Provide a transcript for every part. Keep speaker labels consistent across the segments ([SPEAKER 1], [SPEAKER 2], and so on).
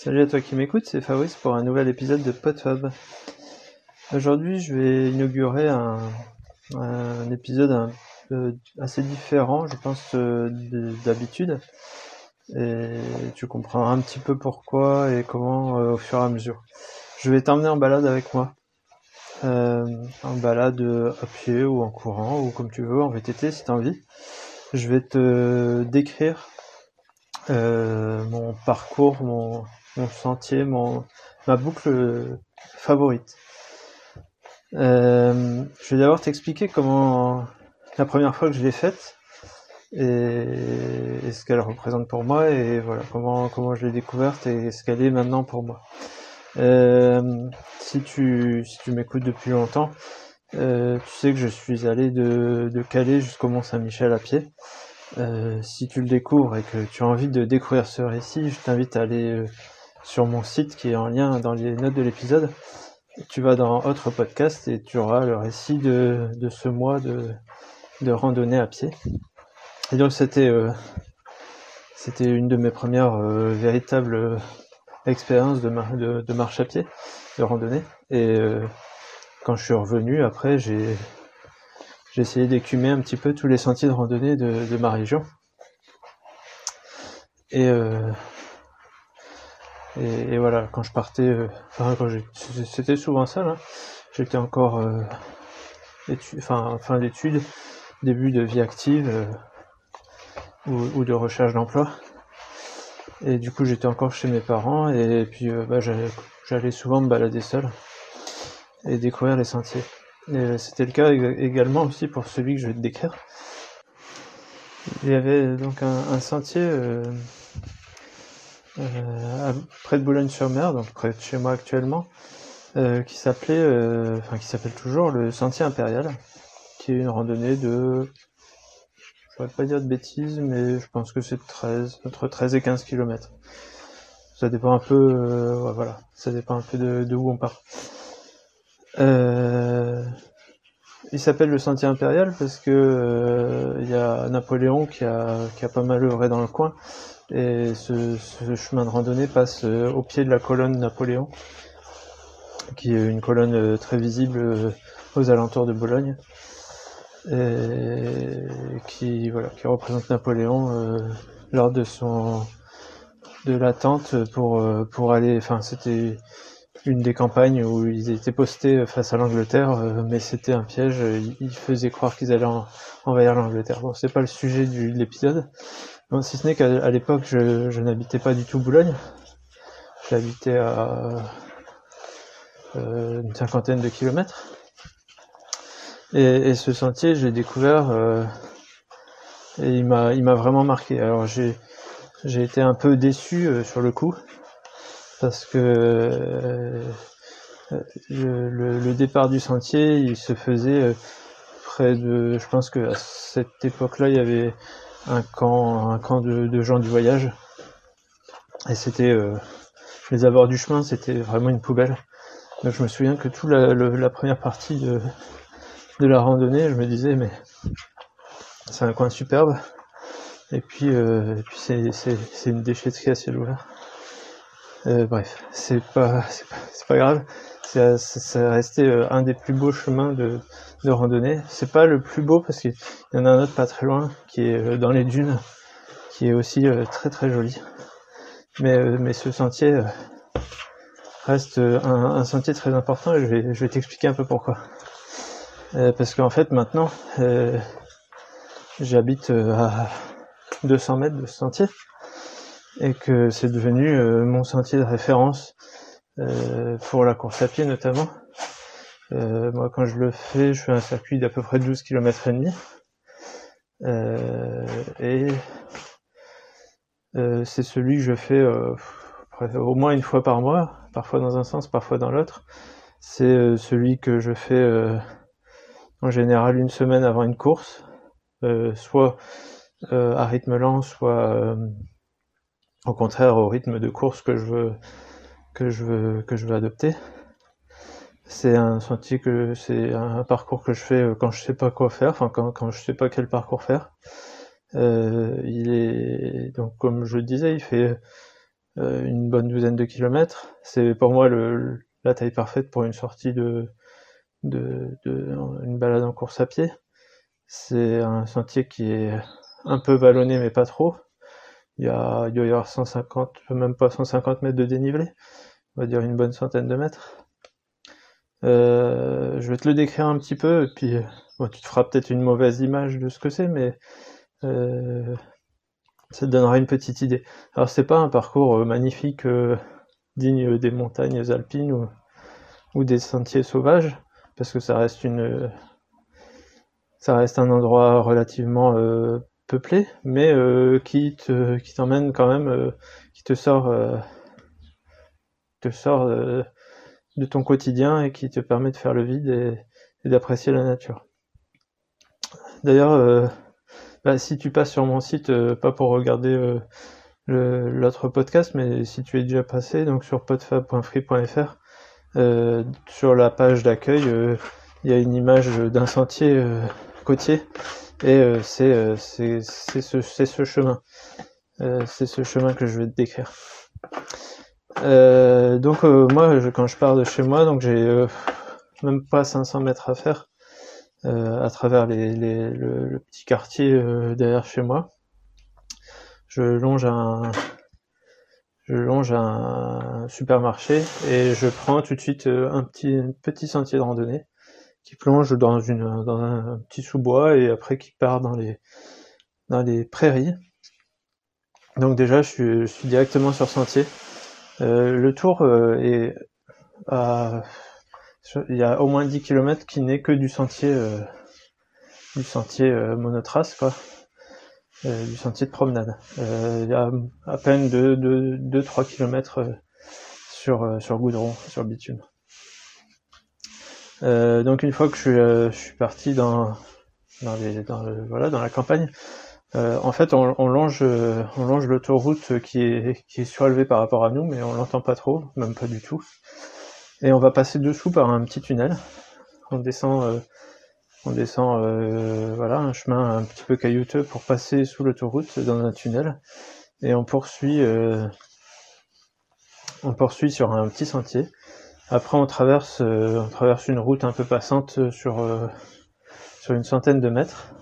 [SPEAKER 1] Salut à toi qui m'écoute, c'est Fabrice pour un nouvel épisode de PodFab. Aujourd'hui, je vais inaugurer un, épisode assez différent, je pense, euh, d'habitude. Et tu comprendras un petit peu pourquoi et comment euh, au fur et à mesure. Je vais t'emmener en balade avec moi. Euh, en balade à pied ou en courant ou comme tu veux, en VTT si tu envie. Je vais te décrire mon parcours, mon, mon sentier, mon, ma boucle favorite. Euh, je vais d'abord t'expliquer comment la première fois que je l'ai faite et, ce qu'elle représente pour moi et voilà comment comment je l'ai découverte et ce qu'elle est maintenant pour moi. Euh, si tu si tu m'écoutes depuis longtemps, euh, tu sais que je suis allé de, de Calais jusqu'au Mont Saint-Michel à pied. Si tu le découvres et que tu as envie de découvrir ce récit, je t'invite à aller sur mon site qui est en lien dans les notes de l'épisode. Tu vas dans autre podcast et tu auras le récit de, ce mois de, randonnée à pied. Et donc c'était euh, c'était une de mes premières euh, véritables expériences de, marche à pied, de randonnée. Et quand je suis revenu après, j'ai essayé d'écumer un petit peu tous les sentiers de randonnée de, de ma région. Et, euh, et, et, voilà, quand je partais, euh, enfin, quand c'était souvent ça. J'étais encore euh, fin d'études, début de vie active euh, ou, de recherche d'emploi. Et du coup, j'étais encore chez mes parents et puis euh, bah, j'allais souvent me balader seul et découvrir les sentiers. C'était le cas également aussi pour celui que je vais te décrire. Il y avait donc un, un sentier euh, près de Boulogne-sur-Mer, donc près de chez moi actuellement, euh, qui s'appelait, euh, enfin qui s'appelle toujours le Sentier Impérial, qui est une randonnée de, je ne pas dire de bêtises, mais je pense que c'est 13, entre 13 et 15 km. Ça dépend un peu, euh, voilà, ça dépend un peu de, de où on part. Euh, il s'appelle le Sentier Impérial parce que il y a Napoléon qui a, qui a pas mal œuvré dans le coin et ce, ce chemin de randonnée passe euh, au pied de la colonne Napoléon, qui est une colonne euh, très visible euh, aux alentours de Bologne et qui voilà qui représente Napoléon euh, lors de son de l'attente pour pour aller enfin c'était une des campagnes où ils étaient postés face à l'Angleterre, euh, mais c'était un piège. Ils faisaient croire qu'ils allaient envahir l'Angleterre. Bon, c'est pas le sujet du, de l'épisode. Bon, si ce n'est qu'à l'époque, je, je n'habitais pas du tout Boulogne. J'habitais à euh, une cinquantaine de kilomètres. Et, et ce sentier, j'ai découvert euh, et il m'a, il m'a vraiment marqué. Alors j'ai, j'ai été un peu déçu euh, sur le coup parce que euh, le, départ du sentier, il se faisait euh, près de, je pense que à cette époque-là, il y avait un camp, un camp de, gens du voyage, et c'était euh, les abords du chemin, c'était vraiment une poubelle. Donc je me souviens que toute la, première partie de, la randonnée, je me disais mais c'est un coin superbe. Et puis, c'est une déchetterie à ciel ouvert. Euh, bref, c'est pas, pas, grave. C'est, c'est resté euh, un des plus beaux chemins de, randonnée. C'est pas le plus beau parce qu'il y en a un autre pas très loin qui est euh, dans les dunes, qui est aussi très très joli. Mais, mais ce sentier reste un, un, sentier très important et je vais, je vais t'expliquer un peu pourquoi. parce qu'en fait maintenant, j'habite à 200 mètres de ce sentier et que c'est devenu euh, mon sentier de référence euh, pour la course à pied notamment. Euh, moi quand je le fais, je fais un circuit d'à peu près 12 km et demi. et c'est celui que je fais au moins une fois par mois, parfois dans un sens, parfois dans l'autre. C'est celui que je fais en général une semaine avant une course, soit à rythme lent, soit au contraire au rythme de course que je veux que je veux que je veux adopter. C'est un sentier que c'est un parcours que je fais euh, quand je sais pas quoi faire, enfin quand, quand je sais pas quel parcours faire. Euh, il est donc comme je le disais, il fait une bonne douzaine de kilomètres. C'est pour moi le, la taille parfaite pour une sortie de, de, de une balade en course à pied. C'est un sentier qui est un peu vallonné mais pas trop. Il y a, il doit y avoir 150, même pas 150 mètres de dénivelé. On va dire une bonne centaine de mètres. Euh, je vais te le décrire un petit peu, et puis bon, tu te feras peut-être une mauvaise image de ce que c'est, mais euh, ça te donnera une petite idée. Alors c'est pas un parcours euh, magnifique, euh, digne des montagnes alpines ou, ou, des sentiers sauvages, parce que ça reste une, ça reste un endroit relativement euh, peuplé, mais qui te, qui t'emmène quand même, qui te sort, te sort de ton quotidien et qui te permet de faire le vide et, d'apprécier la nature. D'ailleurs, euh, bah, si tu passes sur mon site, euh, pas pour regarder euh, l'autre podcast, mais si tu es déjà passé, donc sur podfab.free.fr, sur la page d'accueil, il y a une image d'un sentier côtier et c'est ce, ce chemin. c'est ce chemin que je vais te décrire. Euh, donc euh, moi, quand je pars de chez moi, donc j'ai euh, même pas 500 mètres à faire à travers le, petit quartier derrière chez moi. Je longe un, je longe un supermarché et je prends tout de suite un petit, petit sentier de randonnée qui plonge dans, une, dans un petit sous-bois et après qui part dans les, dans les prairies. Donc déjà, je suis, je suis directement sur sentier. Euh, le tour euh, est à, il y a au moins 10 km qui n'est que du sentier euh, du sentier monotrace quoi. du sentier de promenade. il y a à peine 2-3 km sur, sur goudron, sur bitume. Donc une fois que je suis, parti dans, dans, les, dans, le, voilà, dans la campagne, euh, en fait, on, longe, on longe l'autoroute qui est, qui est surélevée par rapport à nous, mais on l'entend pas trop, même pas du tout. Et on va passer dessous par un petit tunnel. On descend, euh, on descend, euh, voilà, un chemin un petit peu caillouteux pour passer sous l'autoroute dans un tunnel. Et on poursuit, on poursuit sur un petit sentier. Après, on traverse, on traverse une route un peu passante sur sur une centaine de mètres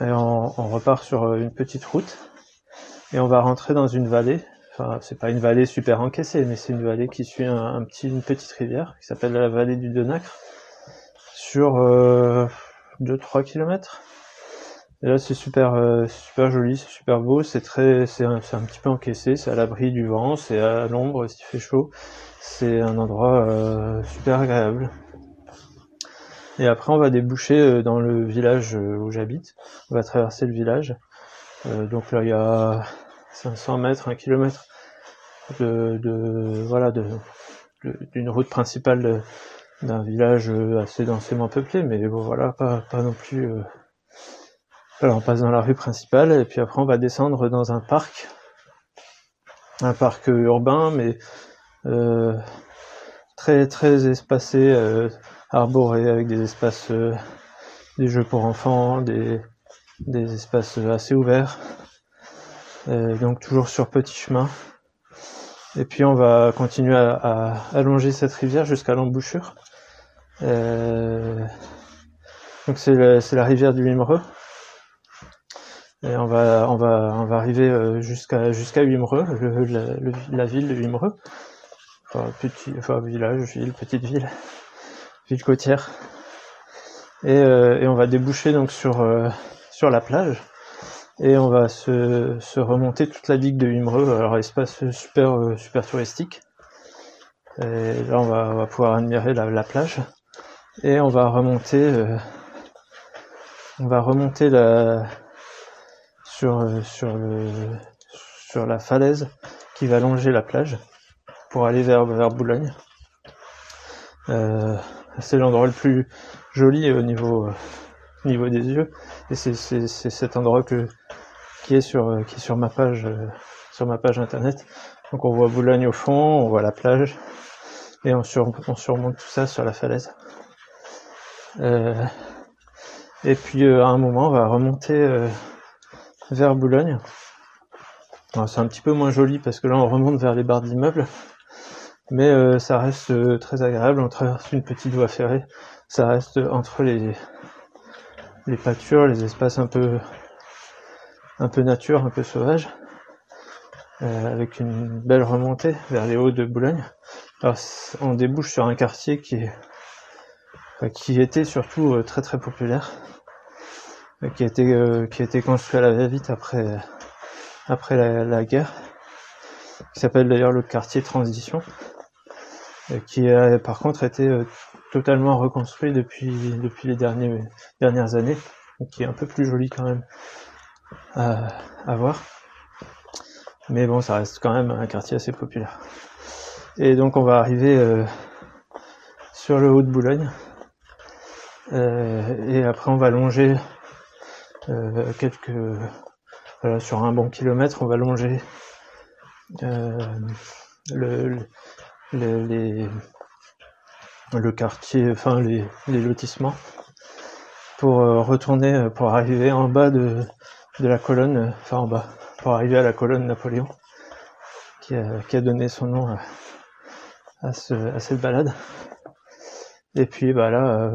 [SPEAKER 1] et on, repart sur euh, une petite route et on va rentrer dans une vallée. Enfin, c'est pas une vallée super encaissée, mais c'est une vallée qui suit un, petit, une petite rivière qui s'appelle la vallée du Denacre sur euh, 2-3 km. Et là, c'est super, euh, super joli, c'est super beau, c'est très, c'est un, un, petit peu encaissé, c'est à l'abri du vent, c'est à l'ombre s'il fait chaud. C'est un endroit euh, super agréable. Et après, on va déboucher euh, dans le village où j'habite. On va traverser le village. Donc là, il y a 500 mètres, 1 km de, de voilà, de, d'une route principale d'un village assez densément peuplé, mais bon, voilà, pas, pas non plus. Alors, on passe dans la rue principale et puis après, on va descendre dans un parc, un parc urbain, mais très très espacé arboré avec des espaces, euh, des jeux pour enfants, des, des espaces assez ouverts. Euh, donc toujours sur petit chemin. Et puis on va continuer à, allonger cette rivière jusqu'à l'embouchure. Euh, donc c'est la rivière du Wimereux. Et on va on va on va arriver jusqu'à jusqu'à Wimereux, la, ville de Wimereux. Enfin petit enfin village, ville, petite ville ville côtière. Et, euh, et, on va déboucher donc sur, euh, sur la plage. Et on va se, se remonter toute la digue de Wimereux, alors espace super, euh, super touristique. Et là on va, on va pouvoir admirer la, la, plage. Et on va remonter, on va remonter la, sur, sur, le, sur la falaise qui va longer la plage pour aller vers, Boulogne. Euh, c'est l'endroit le plus joli au niveau, au niveau des yeux. Et c'est cet endroit qui est sur, qui est sur ma page, sur ma page internet. Donc on voit Boulogne au fond, on voit la plage, et on, on surmonte tout ça sur la falaise. Euh, et puis euh, à un moment, on va remonter euh, vers Boulogne. c'est un petit peu moins joli parce que là on remonte vers les barres d'immeubles, mais euh, ça reste euh, très agréable. On traverse une petite voie ferrée, ça reste entre les les pâtures, les espaces un peu un peu nature, un peu sauvage, euh, avec une belle remontée vers les hauts de Boulogne. On débouche sur un quartier qui est qui était surtout très très populaire, qui a été qui a été construit à la va-vite après après la, guerre, qui s'appelle d'ailleurs le quartier Transition, qui a par contre été euh, totalement reconstruit depuis, depuis les derniers, dernières années, qui est un peu plus joli quand même à, voir. Mais bon, ça reste quand même un quartier assez populaire. Et donc on va arriver euh, sur le haut de Boulogne. Euh, et après on va longer quelques sur un bon kilomètre, on va longer euh, le, les, le quartier, enfin les, lotissements, pour euh, retourner, euh, pour arriver en bas de, de la colonne, enfin en bas, pour arriver à la colonne Napoléon, qui a, qui a donné son nom à, à, ce, à cette balade. Et puis bah là,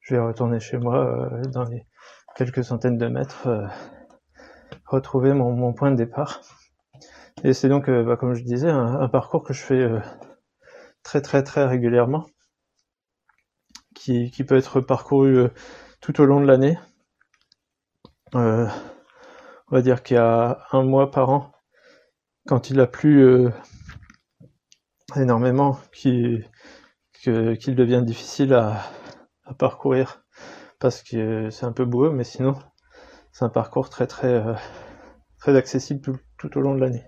[SPEAKER 1] je vais retourner chez moi dans les quelques centaines de mètres retrouver mon, point de départ. Et c'est donc, euh, bah, comme je disais, un, parcours que je fais euh, très très très régulièrement, qui, peut être parcouru euh, tout au long de l'année. on va dire qu'il y a un mois par an, quand il a plu énormément, qu'il devient difficile à parcourir parce que c'est un peu boueux, mais sinon c'est un parcours très très euh, très accessible tout, au long de l'année.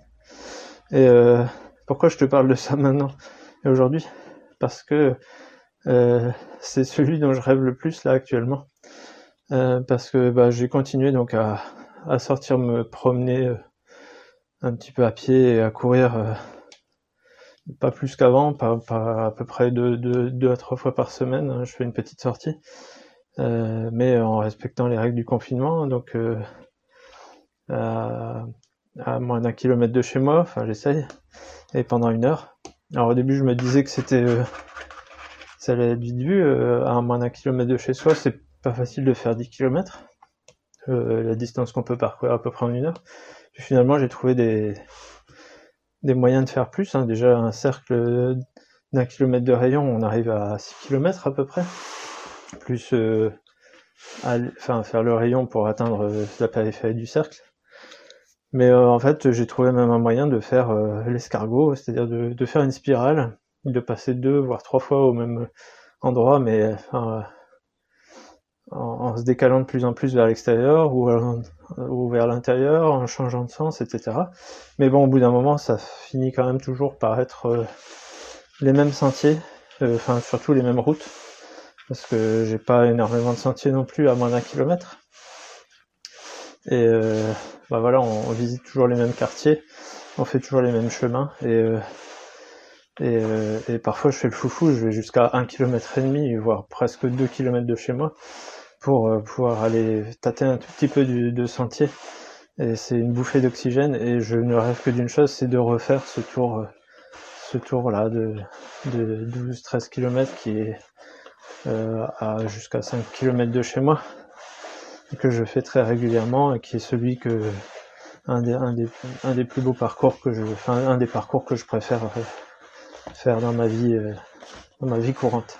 [SPEAKER 1] Et euh, pourquoi je te parle de ça maintenant et aujourd'hui? Parce que euh, c'est celui dont je rêve le plus là actuellement. parce que bah, j'ai continué donc à, sortir me promener un petit peu à pied et à courir pas plus qu'avant, pas, à peu près deux, deux, à trois fois par semaine. Hein, je fais une petite sortie. Euh, mais en respectant les règles du confinement. Donc, euh, à, moins d'un kilomètre de chez moi, enfin j'essaye, et pendant une heure. Alors au début, je me disais que c'était, euh, ça allait être vite vu, à moins d'un kilomètre de chez soi, c'est pas facile de faire 10 kilomètres. la distance qu'on peut parcourir à peu près en une heure. Puis finalement, j'ai trouvé des, des moyens de faire plus. Hein. Déjà, un cercle d'un kilomètre de rayon, on arrive à 6 kilomètres à peu près plus euh, faire le rayon pour atteindre euh, la périphérie du cercle. Mais euh, en fait, j'ai trouvé même un moyen de faire l'escargot, c'est-à-dire de, faire une spirale, de passer deux voire trois fois au même endroit, mais en, se décalant de plus en plus vers l'extérieur ou, ou vers l'intérieur, en changeant de sens, etc. Mais bon, au bout d'un moment, ça finit quand même toujours par être les mêmes sentiers, enfin surtout les mêmes routes parce que j'ai pas énormément de sentiers non plus à moins d'un kilomètre. Et euh, bah voilà, on, visite toujours les mêmes quartiers, on fait toujours les mêmes chemins et euh, euh, et, parfois je fais le foufou, je vais jusqu'à un kilomètre et demi, voire presque deux kilomètres de chez moi, pour pouvoir aller tâter un tout petit peu de sentier. Et c'est une bouffée d'oxygène et je ne rêve que d'une chose, c'est de refaire ce tour, ce tour là de, de 12-13 km qui est euh, à jusqu'à 5 km de chez moi, que je fais très régulièrement et qui est celui que un des, un des, un des plus beaux parcours que je, enfin un des parcours que je préfère euh, faire dans ma vie, euh, dans ma vie courante.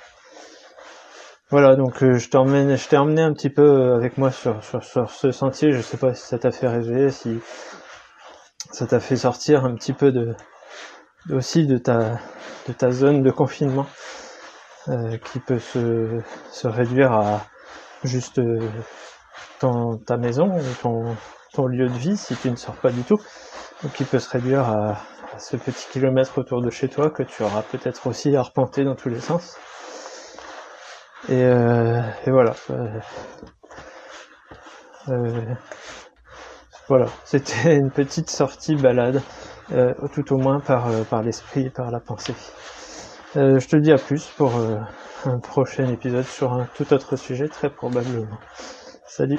[SPEAKER 1] Voilà, donc je t'emmène, je t'ai emmené un petit peu avec moi sur, sur, sur ce sentier. Je sais pas si ça t'a fait rêver, si ça t'a fait sortir un petit peu de, aussi de ta, de ta zone de confinement. Euh, qui peut se, se, réduire à juste euh, ton, ta maison ton, ton, lieu de vie si tu ne sors pas du tout, ou qui peut se réduire à, ce petit kilomètre autour de chez toi que tu auras peut-être aussi arpenté dans tous les sens. Et, euh, et voilà. Euh, voilà, c'était une petite sortie balade, tout au moins par, par l'esprit et par la pensée. Euh, je te dis à plus pour euh, un prochain épisode sur un tout autre sujet, très probablement. Salut